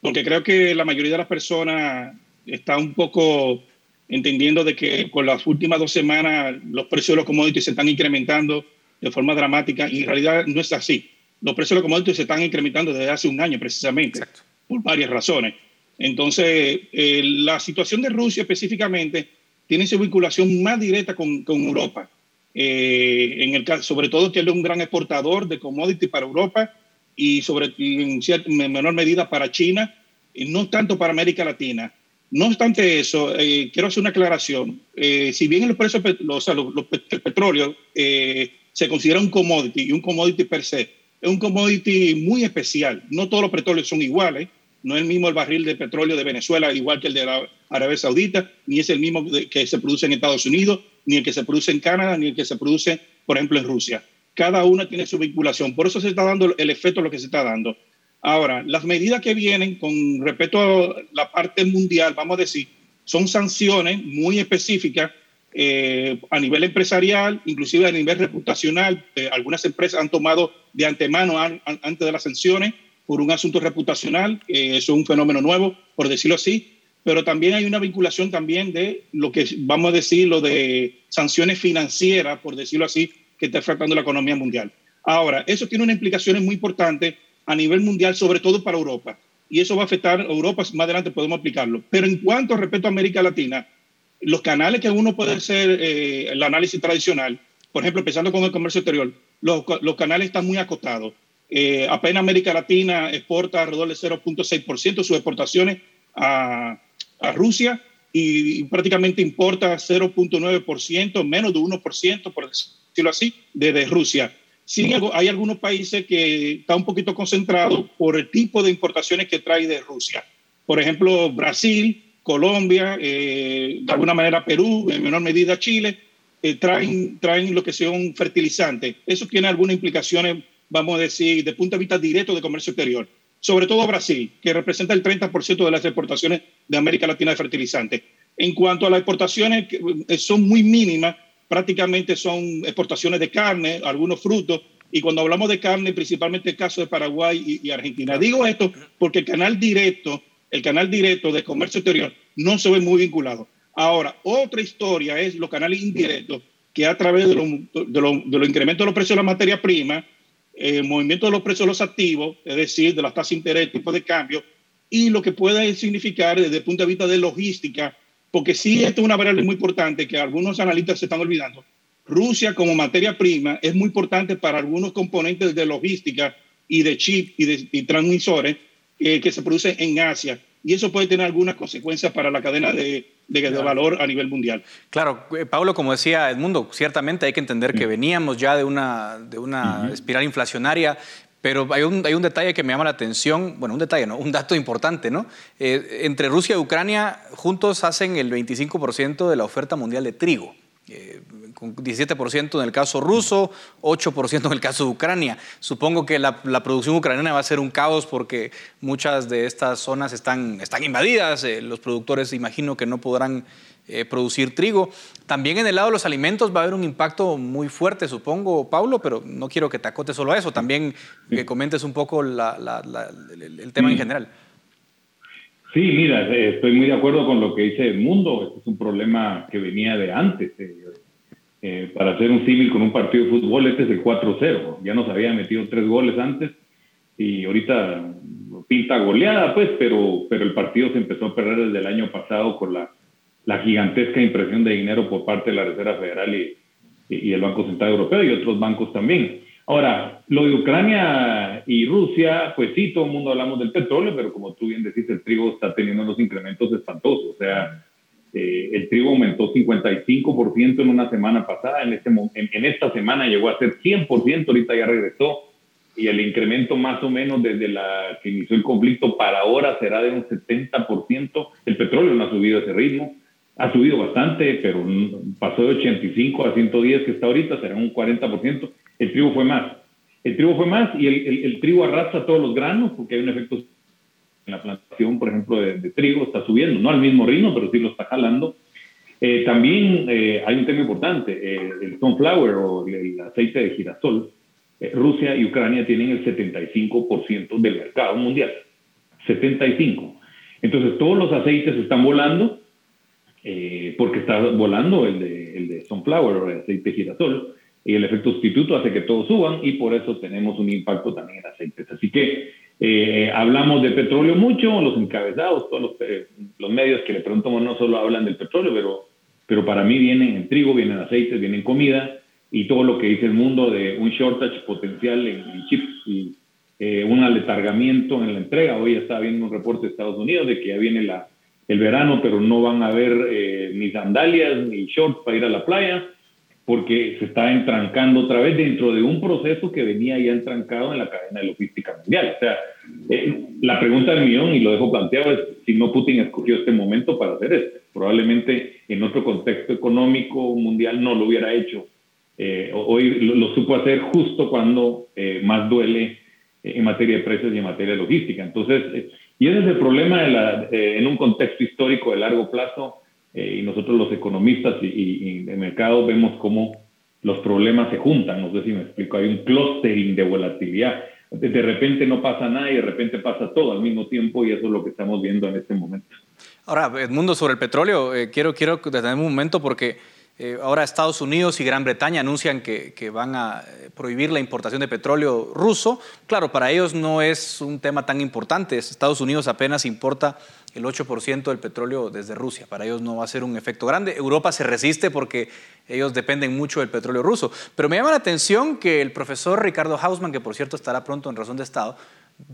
Porque creo que la mayoría de las personas está un poco entendiendo de que con las últimas dos semanas los precios de los commodities se están incrementando de forma dramática y en realidad no es así. Los precios de los commodities se están incrementando desde hace un año precisamente, por varias razones. Entonces, eh, la situación de Rusia específicamente tiene su vinculación más directa con, con Europa. Eh, en el caso, sobre todo que él es un gran exportador de commodities para Europa y, sobre, y en, menor medida para China, y no tanto para América Latina. No obstante eso, eh, quiero hacer una aclaración. Eh, si bien el precio, o sea, el petróleo eh, se considera un commodity y un commodity per se, es un commodity muy especial. No todos los petróleos son iguales. No es el mismo el barril de petróleo de Venezuela, igual que el de la Arabia Saudita, ni es el mismo que se produce en Estados Unidos, ni el que se produce en Canadá, ni el que se produce, por ejemplo, en Rusia. Cada una tiene su vinculación. Por eso se está dando el efecto de lo que se está dando. Ahora, las medidas que vienen con respecto a la parte mundial, vamos a decir, son sanciones muy específicas eh, a nivel empresarial, inclusive a nivel reputacional. Eh, algunas empresas han tomado de antemano antes de las sanciones por un asunto reputacional. Eh, eso es un fenómeno nuevo, por decirlo así. Pero también hay una vinculación también de lo que vamos a decir, lo de sanciones financieras, por decirlo así, que está afectando la economía mundial. Ahora, eso tiene unas implicaciones muy importantes a nivel mundial, sobre todo para Europa. y eso va a afectar a Europa, más adelante podemos aplicarlo. Pero en cuanto respecto a América Latina, los canales que uno puede hacer eh, el análisis tradicional, por ejemplo, empezando con el comercio exterior, los, los canales están muy acotados. Eh, apenas América Latina exporta alrededor del 0.6% de sus exportaciones a, a Rusia y, prácticamente importa 0.9%, menos de 1%, por decirlo así, desde Rusia. Sí, hay algunos países que están un poquito concentrados por el tipo de importaciones que trae de Rusia. Por ejemplo, Brasil, Colombia, eh, de alguna manera Perú, en menor medida Chile, eh, traen, traen lo que son fertilizantes. Eso tiene algunas implicaciones, vamos a decir, de punto de vista directo de comercio exterior. Sobre todo Brasil, que representa el 30% de las exportaciones de América Latina de fertilizantes. En cuanto a las exportaciones, eh, son muy mínimas, prácticamente son exportaciones de carne, algunos frutos, y cuando hablamos de carne, principalmente el caso de Paraguay y, Argentina. Digo esto porque el canal directo, el canal directo de comercio exterior no se ve muy vinculado. Ahora, otra historia es los canales indirectos, que a través de los de lo, de incrementos de los precios de la materia prima, el movimiento de los precios de los activos, es decir, de las tasas de interés, tipo de cambio, y lo que pueda significar desde el punto de vista de logística porque sí, esto es una variable muy importante que algunos analistas se están olvidando. Rusia como materia prima es muy importante para algunos componentes de logística y de chip y de transmisores eh, que se producen en Asia. Y eso puede tener algunas consecuencias para la cadena de, de, valor a nivel mundial. Claro, eh, Pablo, como decía Edmundo, ciertamente hay que entender que veníamos ya de una, de una espiral inflacionaria pero hay un, hay un, detalle que me llama la atención, bueno, un detalle, ¿no? Un dato importante, ¿no? Eh, entre Rusia y Ucrania juntos hacen el 25% de la oferta mundial de trigo. Eh, con 17% en el caso ruso, 8% en el caso de Ucrania. Supongo que la, producción ucraniana va a ser un caos porque muchas de estas zonas están, están invadidas. Eh, los productores imagino que no podrán eh, producir trigo. También en el lado de los alimentos va a haber un impacto muy fuerte, supongo, Paulo, pero no quiero que te acotes solo a eso, también que comentes un poco el, tema en general. Sí, mira, eh, estoy muy de acuerdo con lo que dice el mundo. Este es un problema que venía de antes. Eh, para hacer un símil con un partido de fútbol, este es el 4-0. Ya nos había metido tres goles antes y ahorita pinta goleada, pues, pero, pero el partido se empezó a perder desde el año pasado con la gigantesca impresión de dinero por parte de la Reserva Federal y, el Banco Central Europeo y otros bancos también. Ahora, lo de Ucrania y Rusia, pues sí, todo el mundo hablamos del petróleo, pero como tú bien decís, el trigo está teniendo unos incrementos espantosos. O sea, eh, el trigo aumentó 55% en una semana pasada, en, este, en, en, esta semana llegó a ser 100%, ahorita ya regresó, y el incremento más o menos desde la que inició el conflicto para ahora será de un 70%. El petróleo no ha subido a ese ritmo ha subido bastante, pero pasó de 85 a 110 que está ahorita, será un 40%. El trigo fue más. El trigo fue más y el, el, trigo arrastra todos los granos porque hay un efecto en la plantación, por ejemplo, de, trigo, está subiendo, no al mismo ritmo, pero sí lo está jalando. Eh, también eh, hay un tema importante, eh, el sunflower o el, aceite de girasol. Rusia y Ucrania tienen el 75% del mercado mundial. 75. Entonces todos los aceites están volando eh, porque está volando el de, el de sunflower o el aceite girasol, y el efecto sustituto hace que todos suban y por eso tenemos un impacto también en aceites. Así que eh, hablamos de petróleo mucho, los encabezados, todos los, eh, los, medios que le preguntamos no solo hablan del petróleo, pero, pero para mí vienen en trigo, vienen aceites, vienen comida y todo lo que dice el mundo de un shortage potencial en, en chips y un aletargamiento en la entrega. Hoy está viendo un reporte de Estados Unidos de que ya viene la el verano, pero no van a haber eh, ni sandalias ni shorts para ir a la playa, porque se está entrancando otra vez dentro de un proceso que venía ya entrancado en la cadena de logística mundial. O sea, eh, la pregunta del millón, y lo dejo planteado, es si no Putin escogió este momento para hacer esto. Probablemente en otro contexto económico mundial no lo hubiera hecho. Eh, hoy lo, supo hacer justo cuando más duele en materia de precios y en materia de logística. Entonces, y ese es el problema de la, en un contexto histórico de largo plazo, eh, y nosotros los economistas y, y, de mercado vemos cómo los problemas se juntan, no sé si me explico, hay un clustering de volatilidad. De repente no pasa nada y de repente pasa todo al mismo tiempo y eso es lo que estamos viendo en este momento. Ahora, Edmundo, sobre el petróleo, eh, quiero, quiero detenerme un momento porque Eh, ahora Estados Unidos y Gran Bretaña anuncian que, van a eh, prohibir la importación de petróleo ruso. Claro, para ellos no es un tema tan importante. Estados Unidos apenas importa el 8% del petróleo desde Rusia. Para ellos no va a ser un efecto grande. Europa se resiste porque ellos dependen mucho del petróleo ruso. Pero me llama la atención que el profesor Ricardo Hausman, que por cierto estará pronto en Razón de Estado,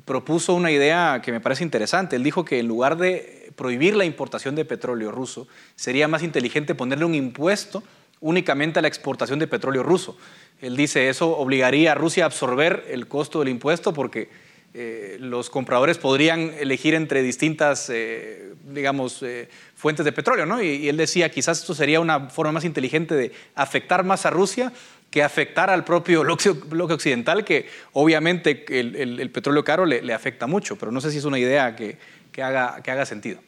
propuso una idea que me parece interesante. Él dijo que en lugar de prohibir la importación de petróleo ruso, sería más inteligente ponerle un impuesto únicamente a la exportación de petróleo ruso. Él dice, eso obligaría a Rusia a absorber el costo del impuesto porque eh, los compradores podrían elegir entre distintas, eh, digamos, eh, fuentes de petróleo, ¿no? Y, él decía, quizás esto sería una forma más inteligente de afectar más a Rusia que afectar al propio bloque occidental, que obviamente el, petróleo caro le, afecta mucho, pero no sé si es una idea que, haga, sentido.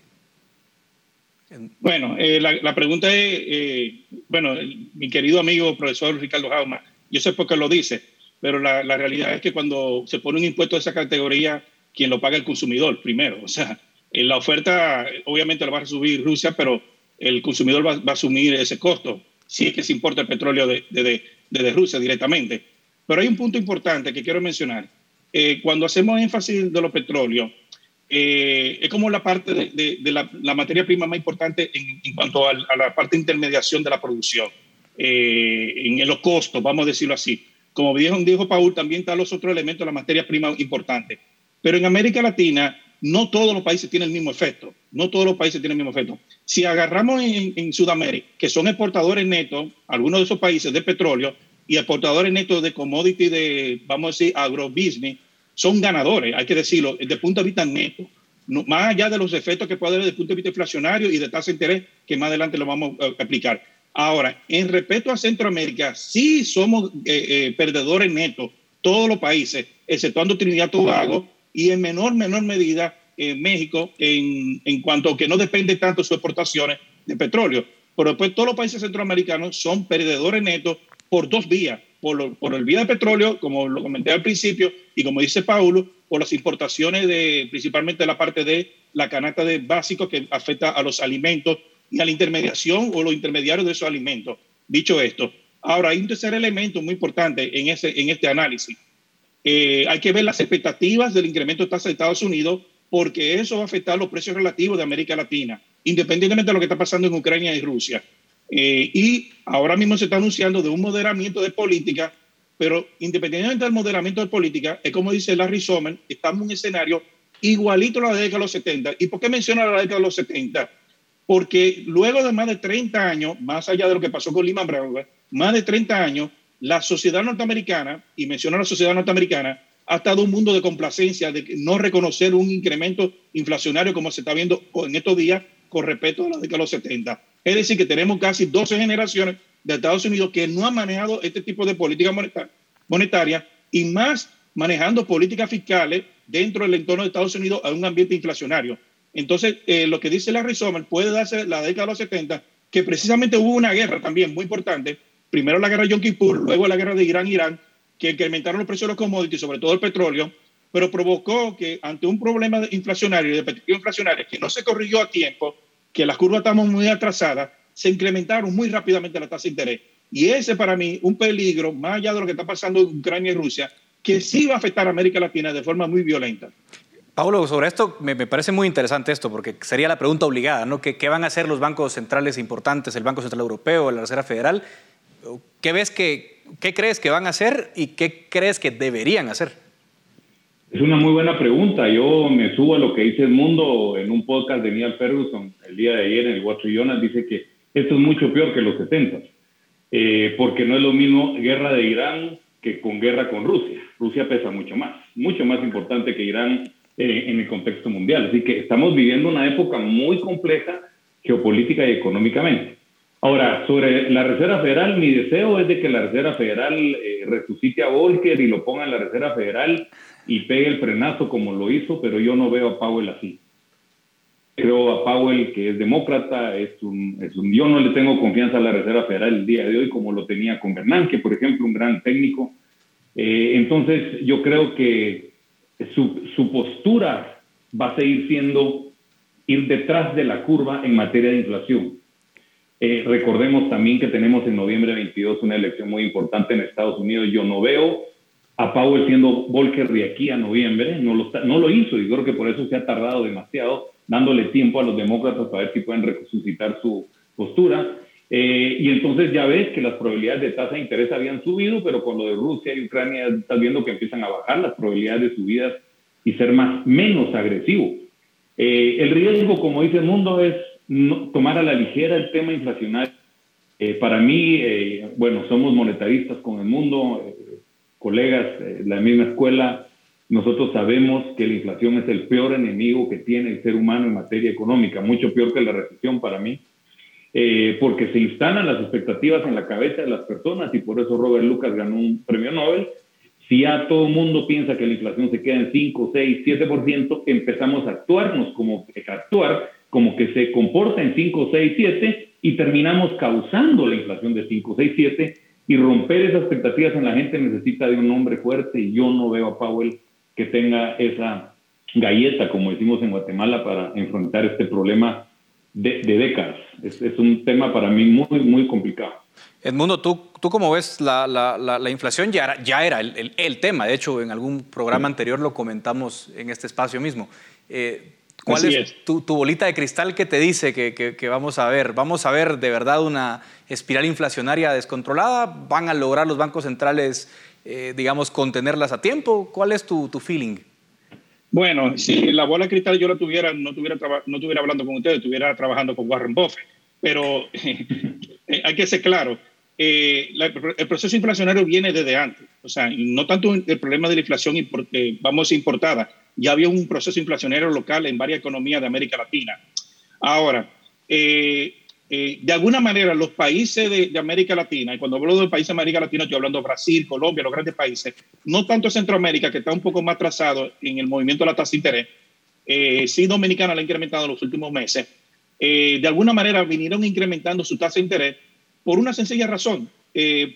Bueno, la, pregunta es, bueno, mi querido amigo profesor Ricardo Jauma, yo sé por qué lo dice, pero la, realidad es que cuando se pone un impuesto de esa categoría, quien lo paga el consumidor primero. O sea, en la oferta obviamente lo va a subir Rusia, pero el consumidor va, a asumir ese costo, si es que se importa el petróleo desde de, Rusia directamente. Pero hay un punto importante que quiero mencionar. Eh, cuando hacemos énfasis de los petróleos, eh, es como la parte de, la, materia prima más importante en, cuanto a, la parte de intermediación de la producción, eh, en los costos, vamos a decirlo así. Como dijo, dijo Paul, también están los otros elementos, la materia prima importante. Pero en América Latina, no todos los países tienen el mismo efecto. No todos los países tienen el mismo efecto. Si agarramos en, Sudamérica, que son exportadores netos, algunos de esos países de petróleo, y exportadores netos de commodity, de, vamos a decir, agrobusiness, son ganadores, hay que decirlo, desde el punto de vista neto. más allá de los efectos que puede haber desde el punto de vista inflacionario y de tasa de interés, que más adelante lo vamos a explicar. Ahora, en respeto a Centroamérica, sí somos eh, eh, perdedores netos, todos los países, exceptuando Trinidad y Tobago, y en menor, menor medida eh, México, en, en, cuanto a que no depende tanto de sus exportaciones de petróleo. Pero después todos los países centroamericanos son perdedores netos por dos vías, por, por el vía de petróleo, como lo comenté al principio, y como dice Paulo, por las importaciones de principalmente la parte de la canasta de básicos que afecta a los alimentos y a la intermediación o los intermediarios de esos alimentos. Dicho esto, ahora hay un tercer elemento muy importante en, ese, en este análisis. Eh, hay que ver las expectativas del incremento de tasa de Estados Unidos porque eso va a afectar los precios relativos de América Latina, independientemente de lo que está pasando en Ucrania y Rusia. Eh, y ahora mismo se está anunciando de un moderamiento de política, pero independientemente del moderamiento de política, es como dice Larry Sommer, estamos en un escenario igualito a la década de los 70. ¿Y por qué menciona la década de los 70? Porque luego de más de 30 años, más allá de lo que pasó con Lehman Brothers, más de 30 años, la sociedad norteamericana, y menciono la sociedad norteamericana, ha estado un mundo de complacencia, de no reconocer un incremento inflacionario como se está viendo en estos días con respecto a la década de los 70. Es decir, que tenemos casi 12 generaciones de Estados Unidos que no han manejado este tipo de política monetaria y más manejando políticas fiscales dentro del entorno de Estados Unidos a un ambiente inflacionario. Entonces, eh, lo que dice Larry Sommer puede darse la década de los 70, que precisamente hubo una guerra también muy importante, primero la guerra de Yom Kippur, luego la guerra de Irán-Irán, que incrementaron los precios de los commodities, sobre todo el petróleo, pero provocó que ante un problema inflacionario y de perspectiva inflacionaria que no se corrigió a tiempo, que las curvas estamos muy atrasadas, se incrementaron muy rápidamente la tasa de interés. Y ese para mí un peligro, más allá de lo que está pasando en Ucrania y Rusia, que sí va a afectar a América Latina de forma muy violenta. Paulo, sobre esto me, parece muy interesante esto, porque sería la pregunta obligada, ¿no? ¿Qué, van a hacer los bancos centrales importantes, el Banco Central Europeo, la Reserva Federal? ¿Qué ves que, qué crees que van a hacer y qué crees que deberían hacer? Es una muy buena pregunta. Yo me subo a lo que dice el mundo en un podcast de Neil Ferguson el día de ayer en el Watch Jonas, dice que esto es mucho peor que los 70, eh, porque no es lo mismo guerra de Irán que con guerra con Rusia. Rusia pesa mucho más, mucho más importante que Irán eh, en el contexto mundial. Así que estamos viviendo una época muy compleja geopolítica y económicamente. Ahora, sobre la Reserva Federal, mi deseo es de que la Reserva Federal eh, resucite a Volcker y lo ponga en la Reserva Federal y pegue el frenazo como lo hizo, pero yo no veo a Powell así. Creo a Powell que es demócrata, es un, es un, yo no le tengo confianza a la Reserva Federal el día de hoy como lo tenía con Bernanke, por ejemplo, un gran técnico. Eh, entonces, yo creo que su, su postura va a seguir siendo ir detrás de la curva en materia de inflación. Eh, recordemos también que tenemos en noviembre 22 una elección muy importante en Estados Unidos. Yo no veo a Powell siendo Volker de aquí a noviembre, no lo, no lo hizo y creo que por eso se ha tardado demasiado, dándole tiempo a los demócratas para ver si pueden resucitar su postura. Eh, y entonces ya ves que las probabilidades de tasa de interés habían subido, pero con lo de Rusia y Ucrania estás viendo que empiezan a bajar las probabilidades de subidas y ser más, menos agresivo. Eh, el riesgo, como dice el mundo, es tomar a la ligera el tema inflacionario. Eh, para mí, bueno, somos monetaristas con el mundo, colegas de la misma escuela, nosotros sabemos que la inflación es el peor enemigo que tiene el ser humano en materia económica, mucho peor que la recesión para mí, eh, porque se instalan las expectativas en la cabeza de las personas y por eso Robert Lucas ganó un premio Nobel. Si ya todo el mundo piensa que la inflación se queda en 5, 6, 7%, empezamos a actuarnos como a actuar como que se comporta en 5, 6, 7 y terminamos causando la inflación de 5, 6, 7 y romper esas expectativas en la gente necesita de un hombre fuerte y yo no veo a Powell que tenga esa galleta, como decimos en Guatemala, para enfrentar este problema de, décadas. Es, un tema para mí muy, muy complicado. Edmundo, ¿tú, tú cómo ves la, la, la, inflación? Ya era, ya era el, el, tema, de hecho, en algún programa anterior lo comentamos en este espacio mismo. Eh, ¿Cuál es, Tu, tu, bolita de cristal que te dice que, que, vamos a ver? ¿Vamos a ver de verdad una espiral inflacionaria descontrolada? ¿Van a lograr los bancos centrales, eh, digamos, contenerlas a tiempo? ¿Cuál es tu, tu, feeling? Bueno, si la bola de cristal yo la tuviera, no estuviera, no estuviera hablando con ustedes, estuviera trabajando con Warren Buffett. Pero eh, hay que ser claro, eh, el proceso inflacionario viene desde antes. O sea, no tanto el problema de la inflación, vamos, importada, ya había un proceso inflacionario local en varias economías de América Latina. Ahora, eh, eh, de alguna manera los países de, América Latina, y cuando hablo de países de América Latina estoy hablando de Brasil, Colombia, los grandes países, no tanto Centroamérica, que está un poco más atrasado en el movimiento de la tasa de interés, eh, sí Dominicana la ha incrementado en los últimos meses, de alguna manera vinieron incrementando su tasa de interés por una sencilla razón,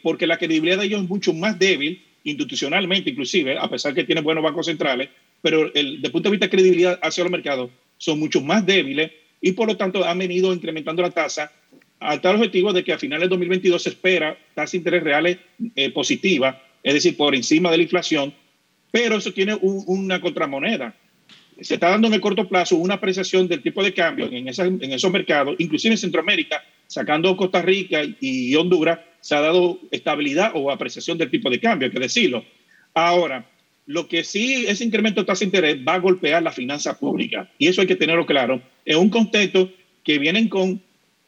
porque la credibilidad de ellos es mucho más débil, institucionalmente inclusive, a pesar que tienen buenos bancos centrales, pero desde el punto de vista de credibilidad hacia los mercados son mucho más débiles y por lo tanto han venido incrementando la tasa a tal objetivo de que a finales de 2022 se espera tasa de interés reales eh, positiva, es decir, por encima de la inflación, pero eso tiene una contramoneda. Se está dando en el corto plazo una apreciación del tipo de cambio en, en esos mercados, inclusive en Centroamérica, sacando Costa Rica y Honduras, se ha dado estabilidad o apreciación del tipo de cambio, hay que decirlo. Ahora, lo que sí, ese incremento de tasa de interés va a golpear la finanza pública. Y eso hay que tenerlo claro. En un contexto que vienen con,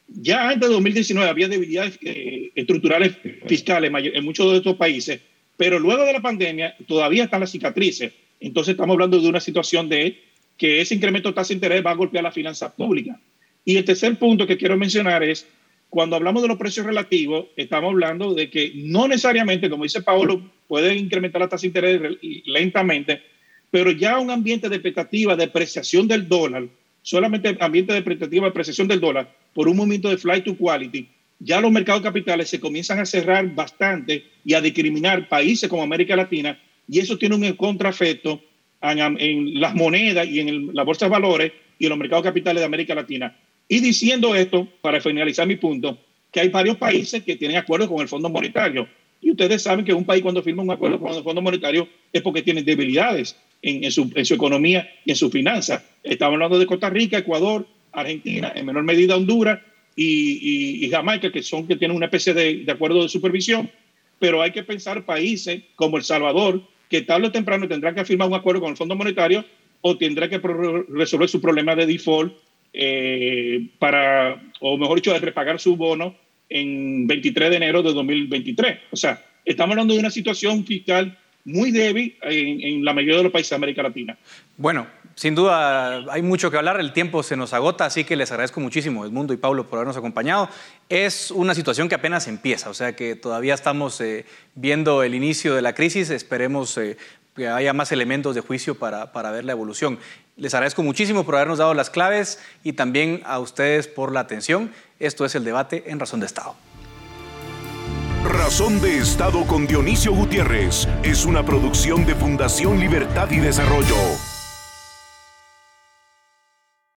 ya antes de 2019 había debilidades eh, estructurales fiscales en muchos de estos países, pero luego de la pandemia todavía están las cicatrices. Entonces estamos hablando de una situación de que ese incremento de tasa de interés va a golpear la finanza pública. Y el tercer punto que quiero mencionar es cuando hablamos de los precios relativos, estamos hablando de que no necesariamente, como dice Paolo, puede incrementar la tasa de interés lentamente, pero ya un ambiente de expectativa de apreciación del dólar, solamente ambiente de expectativa de apreciación del dólar por un movimiento de flight to quality, ya los mercados capitales se comienzan a cerrar bastante y a discriminar países como América Latina, y eso tiene un contraefecto en, las monedas y en las bolsas de valores y en los mercados capitales de América Latina. Y diciendo esto, para finalizar mi punto, que hay varios países que tienen acuerdos con el Fondo Monetario. Y ustedes saben que un país cuando firma un acuerdo con el Fondo Monetario es porque tiene debilidades en, su, economía y en su finanzas. Estamos hablando de Costa Rica, Ecuador, Argentina, en menor medida Honduras y, Jamaica, que son que tienen una especie de, de, acuerdo de supervisión. Pero hay que pensar países como El Salvador, que tarde o temprano tendrán que firmar un acuerdo con el Fondo Monetario o tendrá que resolver su problema de default eh, para, o mejor dicho, de repagar su bono en 23 de enero de 2023. O sea, estamos hablando de una situación fiscal muy débil en, la mayoría de los países de América Latina. Bueno, sin duda hay mucho que hablar, el tiempo se nos agota, así que les agradezco muchísimo, Edmundo y Pablo, por habernos acompañado. Es una situación que apenas empieza, o sea que todavía estamos eh, viendo el inicio de la crisis, esperemos eh, que haya más elementos de juicio para, para ver la evolución. Les agradezco muchísimo por habernos dado las claves y también a ustedes por la atención. Esto es el debate en Razón de Estado. Razón de Estado con Dionisio Gutiérrez es una producción de Fundación Libertad y Desarrollo.